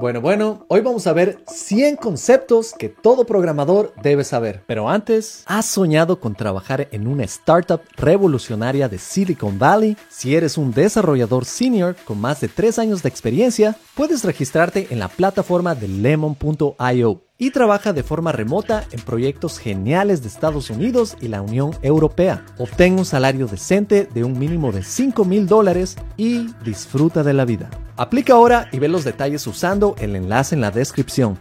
Bueno, bueno, hoy vamos a ver 100 conceptos que todo programador debe saber. Pero antes, ¿has soñado con trabajar en una startup revolucionaria de Silicon Valley? Si eres un desarrollador senior con más de 3 años de experiencia, puedes registrarte en la plataforma de lemon.io y trabaja de forma remota en proyectos geniales de Estados Unidos y la Unión Europea. Obtén un salario decente de un mínimo de 5 mil dólares y disfruta de la vida. Aplica ahora y ve los detalles usando el enlace en la descripción.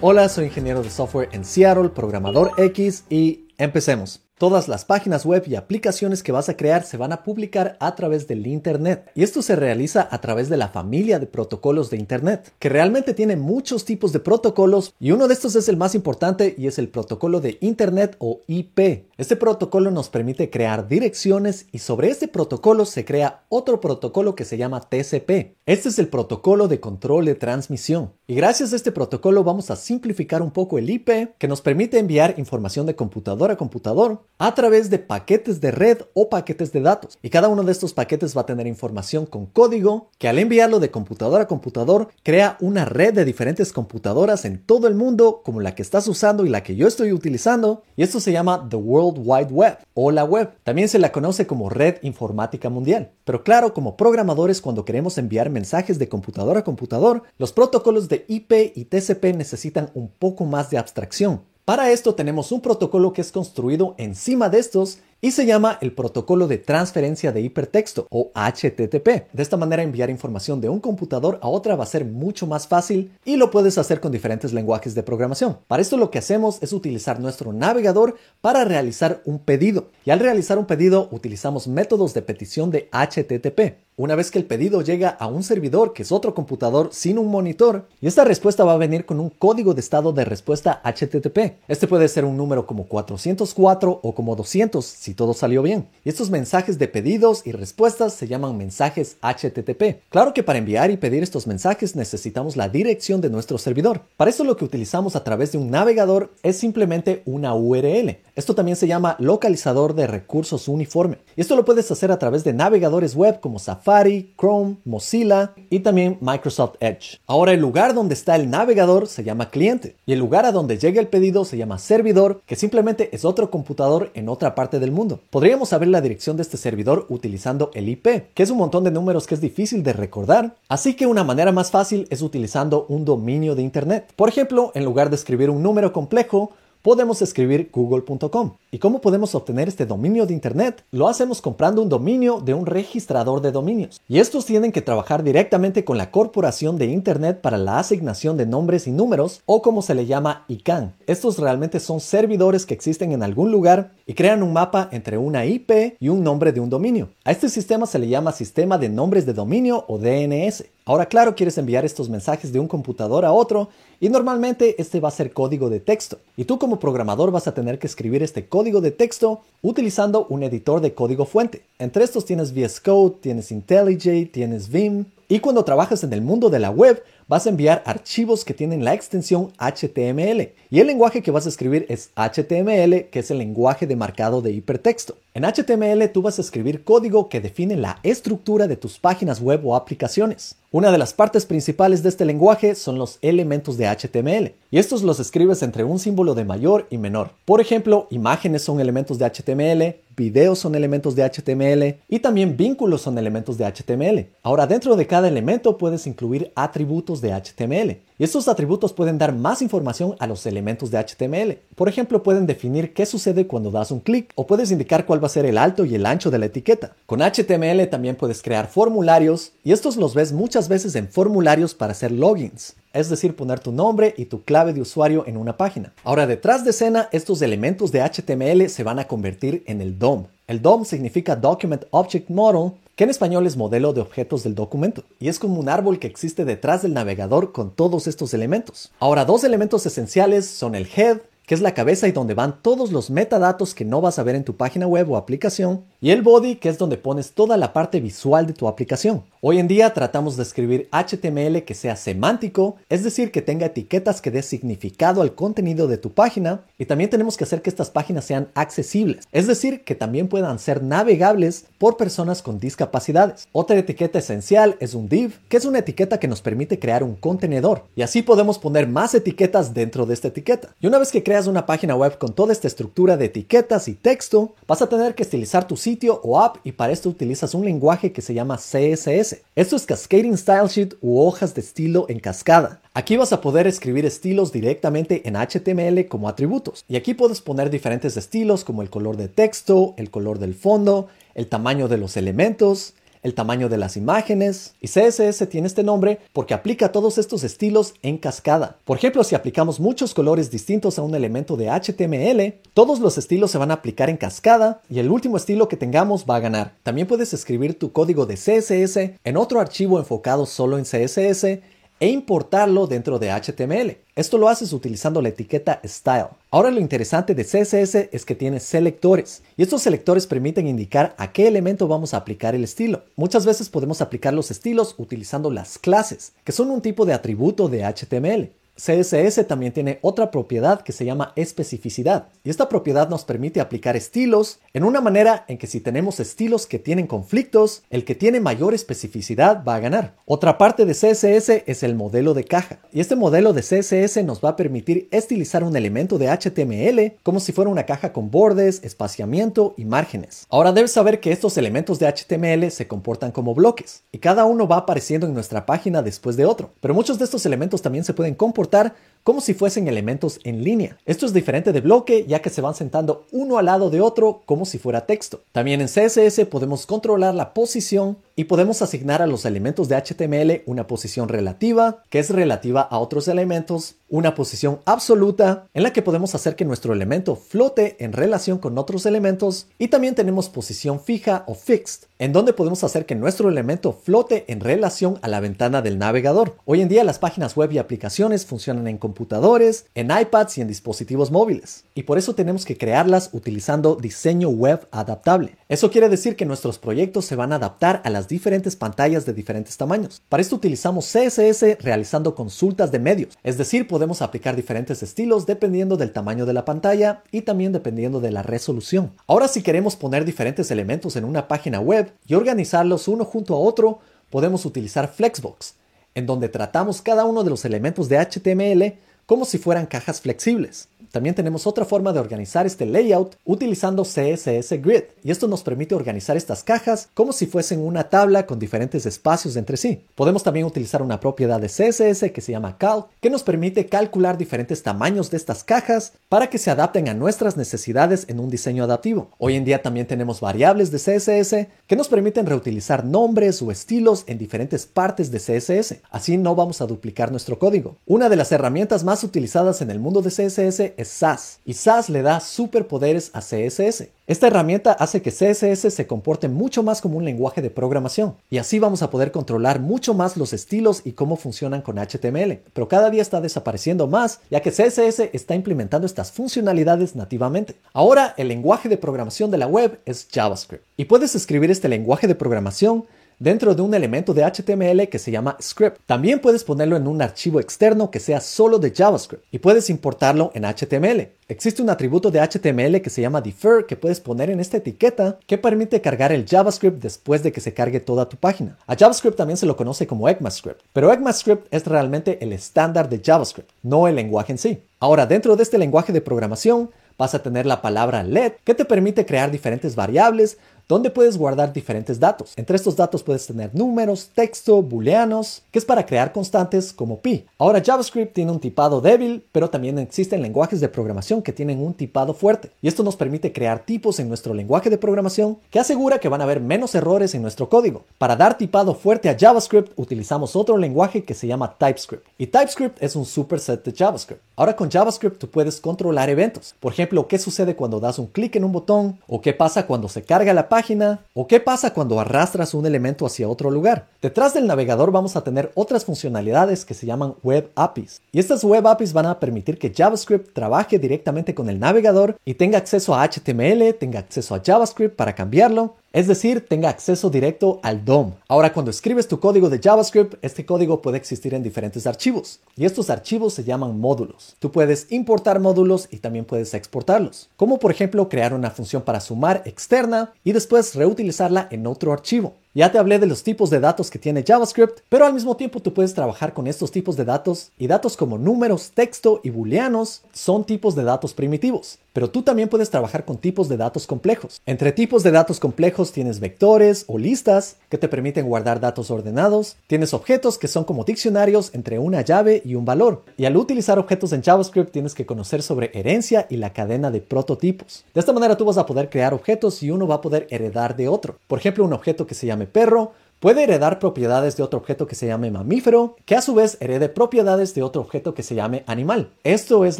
Hola, soy ingeniero de software en Seattle, programador X y empecemos. Todas las páginas web y aplicaciones que vas a crear se van a publicar a través del Internet. Y esto se realiza a través de la familia de protocolos de Internet, que realmente tiene muchos tipos de protocolos y uno de estos es el más importante y es el protocolo de Internet o IP. Este protocolo nos permite crear direcciones y sobre este protocolo se crea otro protocolo que se llama TCP. Este es el protocolo de control de transmisión. Y gracias a este protocolo vamos a simplificar un poco el IP que nos permite enviar información de computador a computador a través de paquetes de red o paquetes de datos. Y cada uno de estos paquetes va a tener información con código que al enviarlo de computador a computador crea una red de diferentes computadoras en todo el mundo como la que estás usando y la que yo estoy utilizando. Y esto se llama The World Wide Web o la web. También se la conoce como red informática mundial. Pero claro, como programadores cuando queremos enviar mensajes de computador a computador, los protocolos de IP y TCP necesitan un poco más de abstracción. Para esto tenemos un protocolo que es construido encima de estos y se llama el protocolo de transferencia de hipertexto o HTTP. De esta manera enviar información de un computador a otra va a ser mucho más fácil y lo puedes hacer con diferentes lenguajes de programación. Para esto lo que hacemos es utilizar nuestro navegador para realizar un pedido y al realizar un pedido utilizamos métodos de petición de HTTP. Una vez que el pedido llega a un servidor que es otro computador sin un monitor, y esta respuesta va a venir con un código de estado de respuesta HTTP. Este puede ser un número como 404 o como 200 si todo salió bien. Y estos mensajes de pedidos y respuestas se llaman mensajes HTTP. Claro que para enviar y pedir estos mensajes necesitamos la dirección de nuestro servidor. Para eso lo que utilizamos a través de un navegador es simplemente una URL. Esto también se llama localizador de recursos uniforme. Y esto lo puedes hacer a través de navegadores web como Safari, Chrome, Mozilla y también Microsoft Edge. Ahora el lugar donde está el navegador se llama cliente y el lugar a donde llega el pedido se llama servidor, que simplemente es otro computador en otra parte del mundo. Podríamos saber la dirección de este servidor utilizando el IP, que es un montón de números que es difícil de recordar, así que una manera más fácil es utilizando un dominio de Internet. Por ejemplo, en lugar de escribir un número complejo, podemos escribir google.com. ¿Y cómo podemos obtener este dominio de Internet? Lo hacemos comprando un dominio de un registrador de dominios. Y estos tienen que trabajar directamente con la Corporación de Internet para la asignación de nombres y números, o como se le llama ICANN. Estos realmente son servidores que existen en algún lugar y crean un mapa entre una IP y un nombre de un dominio. A este sistema se le llama Sistema de Nombres de Dominio o DNS. Ahora, claro, quieres enviar estos mensajes de un computador a otro y normalmente este va a ser código de texto. Y tú como programador vas a tener que escribir este código de texto utilizando un editor de código fuente. Entre estos tienes VS Code, tienes IntelliJ, tienes Vim. Y cuando trabajas en el mundo de la web, vas a enviar archivos que tienen la extensión HTML. Y el lenguaje que vas a escribir es HTML, que es el lenguaje de marcado de hipertexto. En HTML tú vas a escribir código que define la estructura de tus páginas web o aplicaciones. Una de las partes principales de este lenguaje son los elementos de HTML, y estos los escribes entre un símbolo de mayor y menor. Por ejemplo, imágenes son elementos de HTML, videos son elementos de HTML y también vínculos son elementos de HTML. Ahora dentro de cada elemento puedes incluir atributos de HTML. Y estos atributos pueden dar más información a los elementos de HTML. Por ejemplo, pueden definir qué sucede cuando das un clic o puedes indicar cuál va a ser el alto y el ancho de la etiqueta. Con HTML también puedes crear formularios y estos los ves muchas veces en formularios para hacer logins es decir, poner tu nombre y tu clave de usuario en una página. Ahora, detrás de escena, estos elementos de HTML se van a convertir en el DOM. El DOM significa Document Object Model, que en español es modelo de objetos del documento, y es como un árbol que existe detrás del navegador con todos estos elementos. Ahora, dos elementos esenciales son el head, que es la cabeza y donde van todos los metadatos que no vas a ver en tu página web o aplicación, y el body, que es donde pones toda la parte visual de tu aplicación. Hoy en día tratamos de escribir HTML que sea semántico, es decir, que tenga etiquetas que dé significado al contenido de tu página, y también tenemos que hacer que estas páginas sean accesibles, es decir, que también puedan ser navegables por personas con discapacidades. Otra etiqueta esencial es un div, que es una etiqueta que nos permite crear un contenedor, y así podemos poner más etiquetas dentro de esta etiqueta. Y una vez que creas una página web con toda esta estructura de etiquetas y texto, vas a tener que estilizar tu sitio o app y para esto utilizas un lenguaje que se llama CSS. Esto es Cascading Style Sheet u hojas de estilo en cascada. Aquí vas a poder escribir estilos directamente en HTML como atributos. Y aquí puedes poner diferentes estilos como el color de texto, el color del fondo, el tamaño de los elementos, el tamaño de las imágenes. Y CSS tiene este nombre porque aplica todos estos estilos en cascada. Por ejemplo, si aplicamos muchos colores distintos a un elemento de HTML, todos los estilos se van a aplicar en cascada y el último estilo que tengamos va a ganar. También puedes escribir tu código de CSS en otro archivo enfocado solo en CSS e importarlo dentro de HTML. Esto lo haces utilizando la etiqueta style. Ahora lo interesante de CSS es que tiene selectores y estos selectores permiten indicar a qué elemento vamos a aplicar el estilo. Muchas veces podemos aplicar los estilos utilizando las clases, que son un tipo de atributo de HTML. CSS también tiene otra propiedad que se llama especificidad y esta propiedad nos permite aplicar estilos en una manera en que si tenemos estilos que tienen conflictos, el que tiene mayor especificidad va a ganar. Otra parte de CSS es el modelo de caja y este modelo de CSS nos va a permitir estilizar un elemento de HTML como si fuera una caja con bordes, espaciamiento y márgenes. Ahora debes saber que estos elementos de HTML se comportan como bloques y cada uno va apareciendo en nuestra página después de otro, pero muchos de estos elementos también se pueden comportar aportar como si fuesen elementos en línea. Esto es diferente de bloque ya que se van sentando uno al lado de otro como si fuera texto. También en CSS podemos controlar la posición y podemos asignar a los elementos de HTML una posición relativa, que es relativa a otros elementos, una posición absoluta, en la que podemos hacer que nuestro elemento flote en relación con otros elementos, y también tenemos posición fija o fixed, en donde podemos hacer que nuestro elemento flote en relación a la ventana del navegador. Hoy en día las páginas web y aplicaciones funcionan en computadores, en iPads y en dispositivos móviles, y por eso tenemos que crearlas utilizando diseño web adaptable. Eso quiere decir que nuestros proyectos se van a adaptar a las diferentes pantallas de diferentes tamaños. Para esto utilizamos CSS realizando consultas de medios, es decir, podemos aplicar diferentes estilos dependiendo del tamaño de la pantalla y también dependiendo de la resolución. Ahora si queremos poner diferentes elementos en una página web y organizarlos uno junto a otro, podemos utilizar Flexbox, en donde tratamos cada uno de los elementos de HTML como si fueran cajas flexibles. También tenemos otra forma de organizar este layout utilizando CSS Grid y esto nos permite organizar estas cajas como si fuesen una tabla con diferentes espacios entre sí. Podemos también utilizar una propiedad de CSS que se llama cal que nos permite calcular diferentes tamaños de estas cajas para que se adapten a nuestras necesidades en un diseño adaptivo. Hoy en día también tenemos variables de CSS que nos permiten reutilizar nombres o estilos en diferentes partes de CSS. Así no vamos a duplicar nuestro código. Una de las herramientas más utilizadas en el mundo de CSS es SAS y SAS le da superpoderes a CSS. Esta herramienta hace que CSS se comporte mucho más como un lenguaje de programación y así vamos a poder controlar mucho más los estilos y cómo funcionan con HTML. Pero cada día está desapareciendo más ya que CSS está implementando estas funcionalidades nativamente. Ahora el lenguaje de programación de la web es JavaScript y puedes escribir este lenguaje de programación dentro de un elemento de HTML que se llama script. También puedes ponerlo en un archivo externo que sea solo de JavaScript y puedes importarlo en HTML. Existe un atributo de HTML que se llama defer que puedes poner en esta etiqueta que permite cargar el JavaScript después de que se cargue toda tu página. A JavaScript también se lo conoce como ECMAScript, pero ECMAScript es realmente el estándar de JavaScript, no el lenguaje en sí. Ahora, dentro de este lenguaje de programación, vas a tener la palabra let que te permite crear diferentes variables donde puedes guardar diferentes datos. Entre estos datos puedes tener números, texto, booleanos, que es para crear constantes como pi. Ahora JavaScript tiene un tipado débil, pero también existen lenguajes de programación que tienen un tipado fuerte. Y esto nos permite crear tipos en nuestro lenguaje de programación que asegura que van a haber menos errores en nuestro código. Para dar tipado fuerte a JavaScript utilizamos otro lenguaje que se llama TypeScript. Y TypeScript es un superset de JavaScript. Ahora con JavaScript tú puedes controlar eventos. Por ejemplo, qué sucede cuando das un clic en un botón o qué pasa cuando se carga la página o qué pasa cuando arrastras un elemento hacia otro lugar. Detrás del navegador vamos a tener otras funcionalidades que se llaman Web APIs. Y estas Web APIs van a permitir que JavaScript trabaje directamente con el navegador y tenga acceso a HTML, tenga acceso a JavaScript para cambiarlo es decir, tenga acceso directo al DOM. Ahora, cuando escribes tu código de JavaScript, este código puede existir en diferentes archivos y estos archivos se llaman módulos. Tú puedes importar módulos y también puedes exportarlos, como por ejemplo crear una función para sumar externa y después reutilizarla en otro archivo. Ya te hablé de los tipos de datos que tiene JavaScript, pero al mismo tiempo tú puedes trabajar con estos tipos de datos y datos como números, texto y booleanos son tipos de datos primitivos. Pero tú también puedes trabajar con tipos de datos complejos. Entre tipos de datos complejos tienes vectores o listas que te permiten guardar datos ordenados. Tienes objetos que son como diccionarios entre una llave y un valor. Y al utilizar objetos en JavaScript tienes que conocer sobre herencia y la cadena de prototipos. De esta manera tú vas a poder crear objetos y uno va a poder heredar de otro. Por ejemplo, un objeto que se llame perro puede heredar propiedades de otro objeto que se llame mamífero, que a su vez herede propiedades de otro objeto que se llame animal. Esto es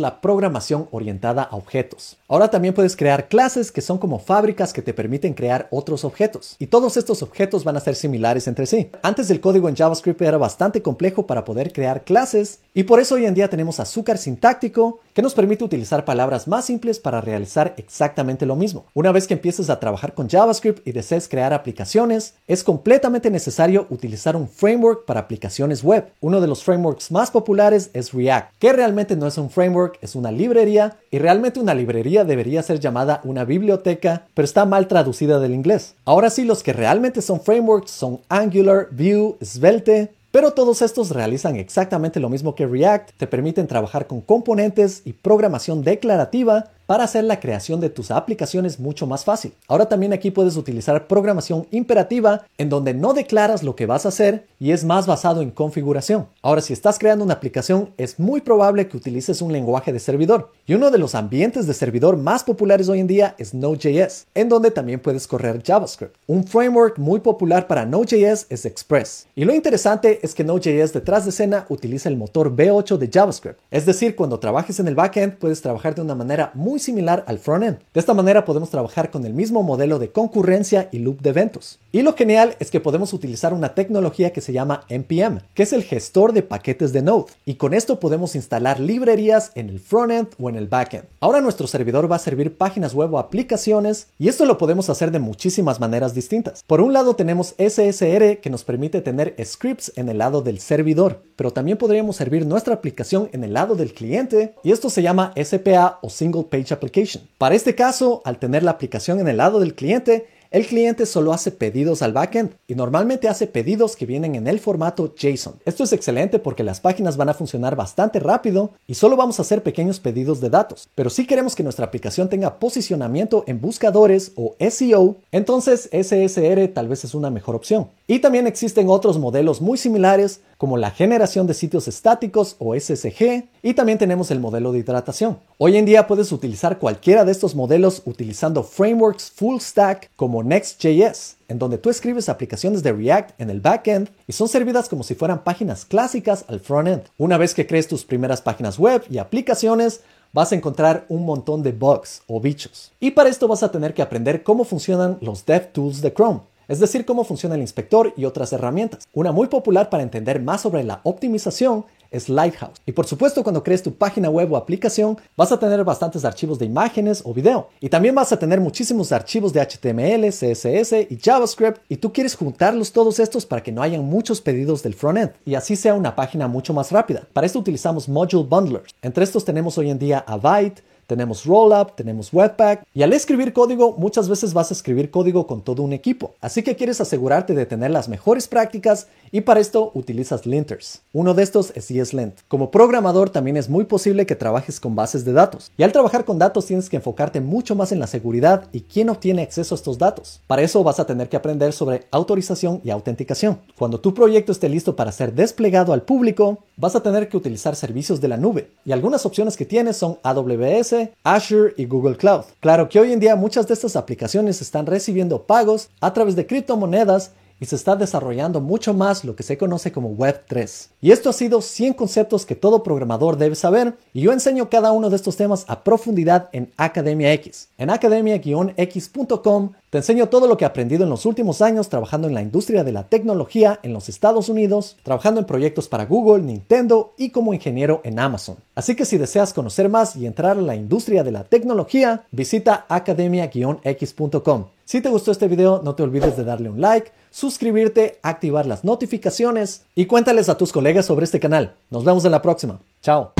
la programación orientada a objetos. Ahora también puedes crear clases que son como fábricas que te permiten crear otros objetos. Y todos estos objetos van a ser similares entre sí. Antes el código en JavaScript era bastante complejo para poder crear clases y por eso hoy en día tenemos azúcar sintáctico que nos permite utilizar palabras más simples para realizar exactamente lo mismo. Una vez que empieces a trabajar con JavaScript y desees crear aplicaciones, es completamente necesario utilizar un framework para aplicaciones web. Uno de los frameworks más populares es React, que realmente no es un framework, es una librería y realmente una librería debería ser llamada una biblioteca, pero está mal traducida del inglés. Ahora sí, los que realmente son frameworks son Angular, Vue, Svelte, pero todos estos realizan exactamente lo mismo que React, te permiten trabajar con componentes y programación declarativa para hacer la creación de tus aplicaciones mucho más fácil. Ahora también aquí puedes utilizar programación imperativa en donde no declaras lo que vas a hacer y es más basado en configuración. Ahora si estás creando una aplicación es muy probable que utilices un lenguaje de servidor y uno de los ambientes de servidor más populares hoy en día es Node.js, en donde también puedes correr JavaScript. Un framework muy popular para Node.js es Express. Y lo interesante es que Node.js detrás de escena utiliza el motor V8 de JavaScript. Es decir, cuando trabajes en el backend puedes trabajar de una manera muy similar al frontend. De esta manera podemos trabajar con el mismo modelo de concurrencia y loop de eventos. Y lo genial es que podemos utilizar una tecnología que se llama NPM, que es el gestor de paquetes de Node. Y con esto podemos instalar librerías en el frontend o en el backend. Ahora nuestro servidor va a servir páginas web o aplicaciones y esto lo podemos hacer de muchísimas maneras distintas. Por un lado tenemos SSR que nos permite tener scripts en el lado del servidor, pero también podríamos servir nuestra aplicación en el lado del cliente y esto se llama SPA o Single Page Application. Para este caso, al tener la aplicación en el lado del cliente, el cliente solo hace pedidos al backend y normalmente hace pedidos que vienen en el formato JSON. Esto es excelente porque las páginas van a funcionar bastante rápido y solo vamos a hacer pequeños pedidos de datos. Pero si queremos que nuestra aplicación tenga posicionamiento en buscadores o SEO, entonces SSR tal vez es una mejor opción. Y también existen otros modelos muy similares como la generación de sitios estáticos o SSG y también tenemos el modelo de hidratación. Hoy en día puedes utilizar cualquiera de estos modelos utilizando frameworks full stack como Next.js, en donde tú escribes aplicaciones de React en el backend y son servidas como si fueran páginas clásicas al frontend. Una vez que crees tus primeras páginas web y aplicaciones, vas a encontrar un montón de bugs o bichos. Y para esto vas a tener que aprender cómo funcionan los DevTools de Chrome es decir, cómo funciona el inspector y otras herramientas. Una muy popular para entender más sobre la optimización es Lighthouse. Y por supuesto, cuando crees tu página web o aplicación, vas a tener bastantes archivos de imágenes o video. Y también vas a tener muchísimos archivos de HTML, CSS y JavaScript. Y tú quieres juntarlos todos estos para que no hayan muchos pedidos del frontend y así sea una página mucho más rápida. Para esto utilizamos Module Bundlers. Entre estos tenemos hoy en día Avite, tenemos Rollup, tenemos Webpack y al escribir código muchas veces vas a escribir código con todo un equipo. Así que quieres asegurarte de tener las mejores prácticas y para esto utilizas linters. Uno de estos es ESLint. Como programador también es muy posible que trabajes con bases de datos. Y al trabajar con datos tienes que enfocarte mucho más en la seguridad y quién obtiene acceso a estos datos. Para eso vas a tener que aprender sobre autorización y autenticación. Cuando tu proyecto esté listo para ser desplegado al público, vas a tener que utilizar servicios de la nube. Y algunas opciones que tienes son AWS, Azure y Google Cloud. Claro que hoy en día muchas de estas aplicaciones están recibiendo pagos a través de criptomonedas y se está desarrollando mucho más lo que se conoce como Web 3. Y esto ha sido 100 conceptos que todo programador debe saber y yo enseño cada uno de estos temas a profundidad en Academia X. En academia-x.com te enseño todo lo que he aprendido en los últimos años trabajando en la industria de la tecnología en los Estados Unidos, trabajando en proyectos para Google, Nintendo y como ingeniero en Amazon. Así que si deseas conocer más y entrar a la industria de la tecnología, visita academia-x.com. Si te gustó este video, no te olvides de darle un like, suscribirte, activar las notificaciones y cuéntales a tus colegas sobre este canal. Nos vemos en la próxima. Chao.